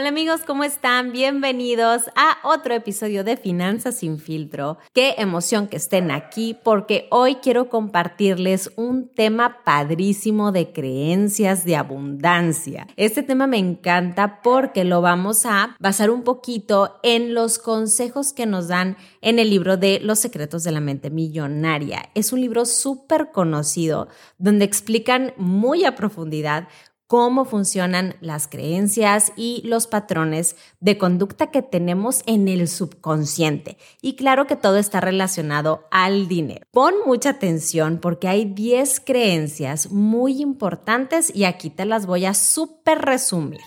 Hola amigos, ¿cómo están? Bienvenidos a otro episodio de Finanzas sin filtro. Qué emoción que estén aquí porque hoy quiero compartirles un tema padrísimo de creencias de abundancia. Este tema me encanta porque lo vamos a basar un poquito en los consejos que nos dan en el libro de Los secretos de la mente millonaria. Es un libro súper conocido donde explican muy a profundidad cómo funcionan las creencias y los patrones de conducta que tenemos en el subconsciente. Y claro que todo está relacionado al dinero. Pon mucha atención porque hay 10 creencias muy importantes y aquí te las voy a súper resumir.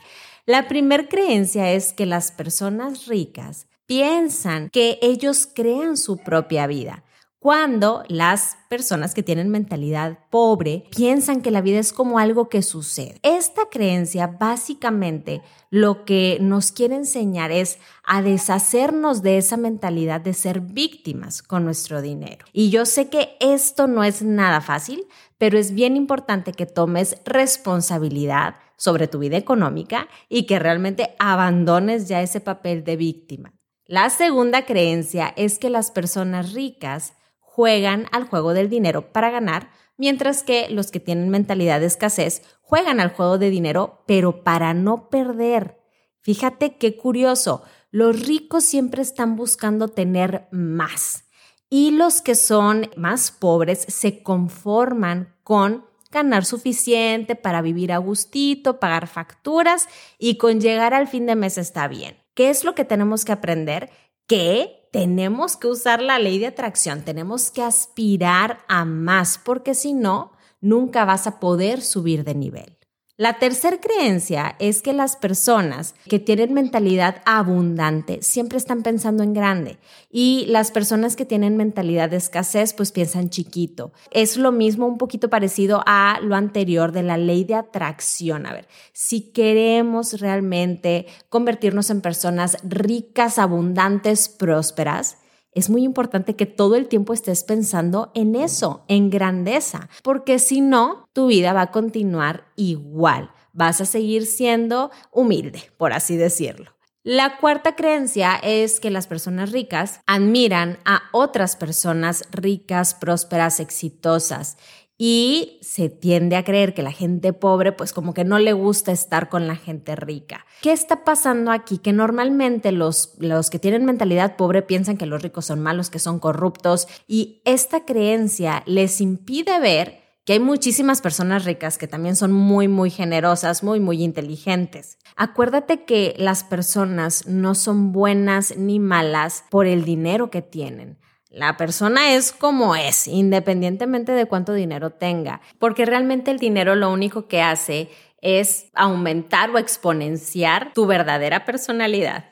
La primera creencia es que las personas ricas piensan que ellos crean su propia vida cuando las personas que tienen mentalidad pobre piensan que la vida es como algo que sucede. Esta creencia básicamente lo que nos quiere enseñar es a deshacernos de esa mentalidad de ser víctimas con nuestro dinero. Y yo sé que esto no es nada fácil, pero es bien importante que tomes responsabilidad sobre tu vida económica y que realmente abandones ya ese papel de víctima. La segunda creencia es que las personas ricas juegan al juego del dinero para ganar, mientras que los que tienen mentalidad de escasez juegan al juego de dinero, pero para no perder. Fíjate qué curioso, los ricos siempre están buscando tener más y los que son más pobres se conforman con ganar suficiente para vivir a gustito, pagar facturas y con llegar al fin de mes está bien. ¿Qué es lo que tenemos que aprender? Que tenemos que usar la ley de atracción, tenemos que aspirar a más, porque si no, nunca vas a poder subir de nivel. La tercera creencia es que las personas que tienen mentalidad abundante siempre están pensando en grande y las personas que tienen mentalidad de escasez pues piensan chiquito. Es lo mismo, un poquito parecido a lo anterior de la ley de atracción. A ver, si queremos realmente convertirnos en personas ricas, abundantes, prósperas, es muy importante que todo el tiempo estés pensando en eso, en grandeza, porque si no, tu vida va a continuar igual. Vas a seguir siendo humilde, por así decirlo. La cuarta creencia es que las personas ricas admiran a otras personas ricas, prósperas, exitosas y se tiende a creer que la gente pobre pues como que no le gusta estar con la gente rica. ¿Qué está pasando aquí? Que normalmente los, los que tienen mentalidad pobre piensan que los ricos son malos, que son corruptos y esta creencia les impide ver que hay muchísimas personas ricas que también son muy, muy generosas, muy, muy inteligentes. Acuérdate que las personas no son buenas ni malas por el dinero que tienen. La persona es como es, independientemente de cuánto dinero tenga, porque realmente el dinero lo único que hace es aumentar o exponenciar tu verdadera personalidad.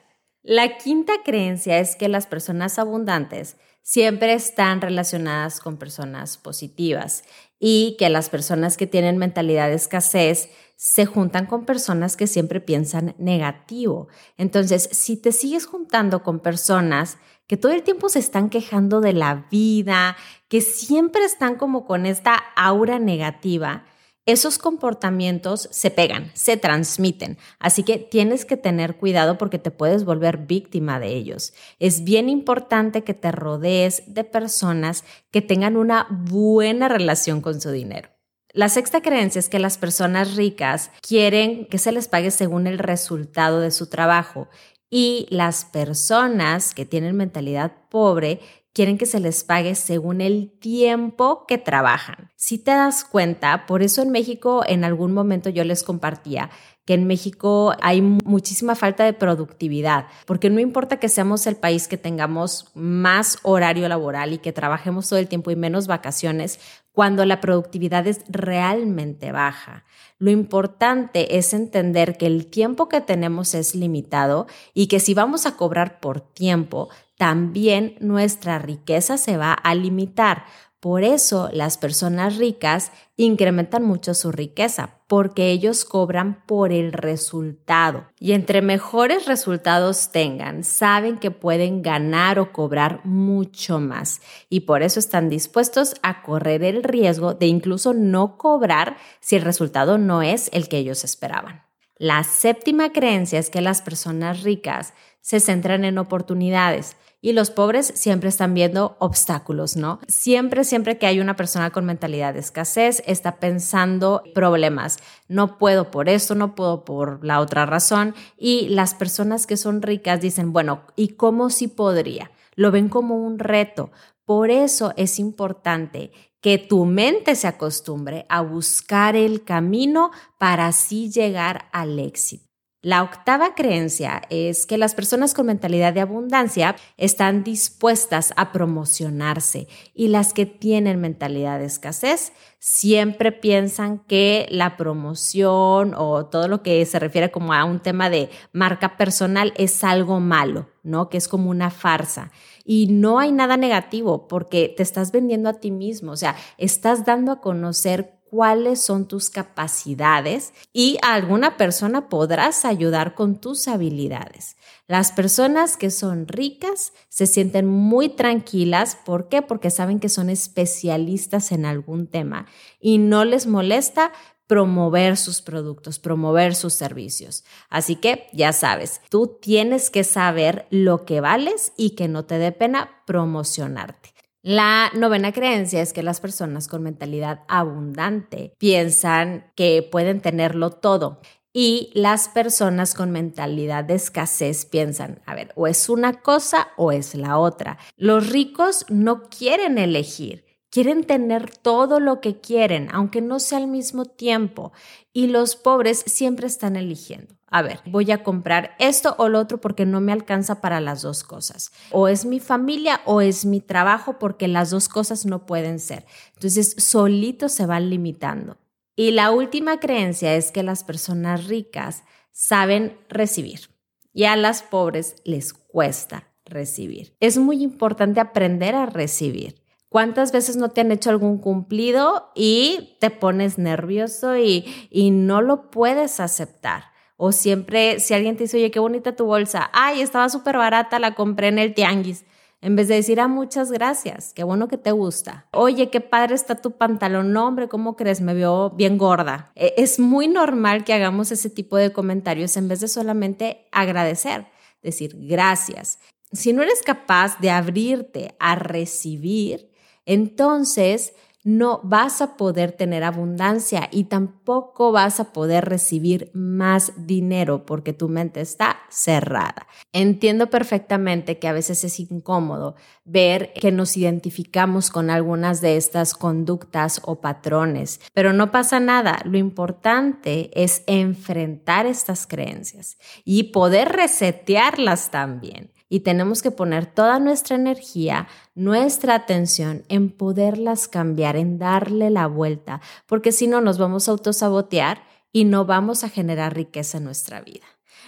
La quinta creencia es que las personas abundantes siempre están relacionadas con personas positivas y que las personas que tienen mentalidad de escasez se juntan con personas que siempre piensan negativo. Entonces, si te sigues juntando con personas que todo el tiempo se están quejando de la vida, que siempre están como con esta aura negativa, esos comportamientos se pegan, se transmiten. Así que tienes que tener cuidado porque te puedes volver víctima de ellos. Es bien importante que te rodees de personas que tengan una buena relación con su dinero. La sexta creencia es que las personas ricas quieren que se les pague según el resultado de su trabajo y las personas que tienen mentalidad pobre quieren que se les pague según el tiempo que trabajan. Si te das cuenta, por eso en México en algún momento yo les compartía que en México hay muchísima falta de productividad, porque no importa que seamos el país que tengamos más horario laboral y que trabajemos todo el tiempo y menos vacaciones, cuando la productividad es realmente baja. Lo importante es entender que el tiempo que tenemos es limitado y que si vamos a cobrar por tiempo, también nuestra riqueza se va a limitar. Por eso las personas ricas incrementan mucho su riqueza, porque ellos cobran por el resultado. Y entre mejores resultados tengan, saben que pueden ganar o cobrar mucho más. Y por eso están dispuestos a correr el riesgo de incluso no cobrar si el resultado no es el que ellos esperaban. La séptima creencia es que las personas ricas se centran en oportunidades y los pobres siempre están viendo obstáculos, ¿no? Siempre, siempre que hay una persona con mentalidad de escasez, está pensando problemas. No puedo por esto, no puedo por la otra razón. Y las personas que son ricas dicen, bueno, ¿y cómo si podría? Lo ven como un reto. Por eso es importante que tu mente se acostumbre a buscar el camino para así llegar al éxito. La octava creencia es que las personas con mentalidad de abundancia están dispuestas a promocionarse y las que tienen mentalidad de escasez siempre piensan que la promoción o todo lo que se refiere como a un tema de marca personal es algo malo, ¿no? Que es como una farsa. Y no hay nada negativo porque te estás vendiendo a ti mismo, o sea, estás dando a conocer cuáles son tus capacidades y a alguna persona podrás ayudar con tus habilidades. Las personas que son ricas se sienten muy tranquilas. ¿Por qué? Porque saben que son especialistas en algún tema y no les molesta promover sus productos, promover sus servicios. Así que ya sabes, tú tienes que saber lo que vales y que no te dé pena promocionarte. La novena creencia es que las personas con mentalidad abundante piensan que pueden tenerlo todo. Y las personas con mentalidad de escasez piensan, a ver, o es una cosa o es la otra. Los ricos no quieren elegir, quieren tener todo lo que quieren, aunque no sea al mismo tiempo. Y los pobres siempre están eligiendo a ver, voy a comprar esto o lo otro porque no me alcanza para las dos cosas. O es mi familia o es mi trabajo porque las dos cosas no pueden ser. Entonces, solito se van limitando. Y la última creencia es que las personas ricas saben recibir y a las pobres les cuesta recibir. Es muy importante aprender a recibir. ¿Cuántas veces no te han hecho algún cumplido y te pones nervioso y, y no lo puedes aceptar? O siempre, si alguien te dice, oye, qué bonita tu bolsa, ay, estaba súper barata, la compré en el tianguis. En vez de decir, ah, muchas gracias, qué bueno que te gusta. Oye, qué padre está tu pantalón. No, hombre, ¿cómo crees? Me veo bien gorda. E, es muy normal que hagamos ese tipo de comentarios en vez de solamente agradecer, decir gracias. Si no eres capaz de abrirte a recibir, entonces no vas a poder tener abundancia y tampoco vas a poder recibir más dinero porque tu mente está cerrada. Entiendo perfectamente que a veces es incómodo ver que nos identificamos con algunas de estas conductas o patrones, pero no pasa nada. Lo importante es enfrentar estas creencias y poder resetearlas también y tenemos que poner toda nuestra energía, nuestra atención en poderlas cambiar, en darle la vuelta, porque si no nos vamos a autosabotear y no vamos a generar riqueza en nuestra vida.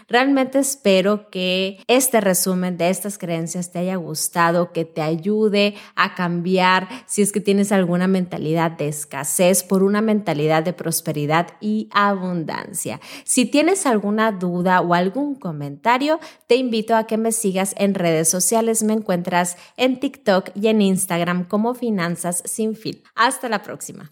Realmente espero que este resumen de estas creencias te haya gustado, que te ayude a cambiar si es que tienes alguna mentalidad de escasez por una mentalidad de prosperidad y abundancia. Si tienes alguna duda o algún comentario, te invito a que me sigas en redes sociales. Me encuentras en TikTok y en Instagram como Finanzas sin fin. Hasta la próxima.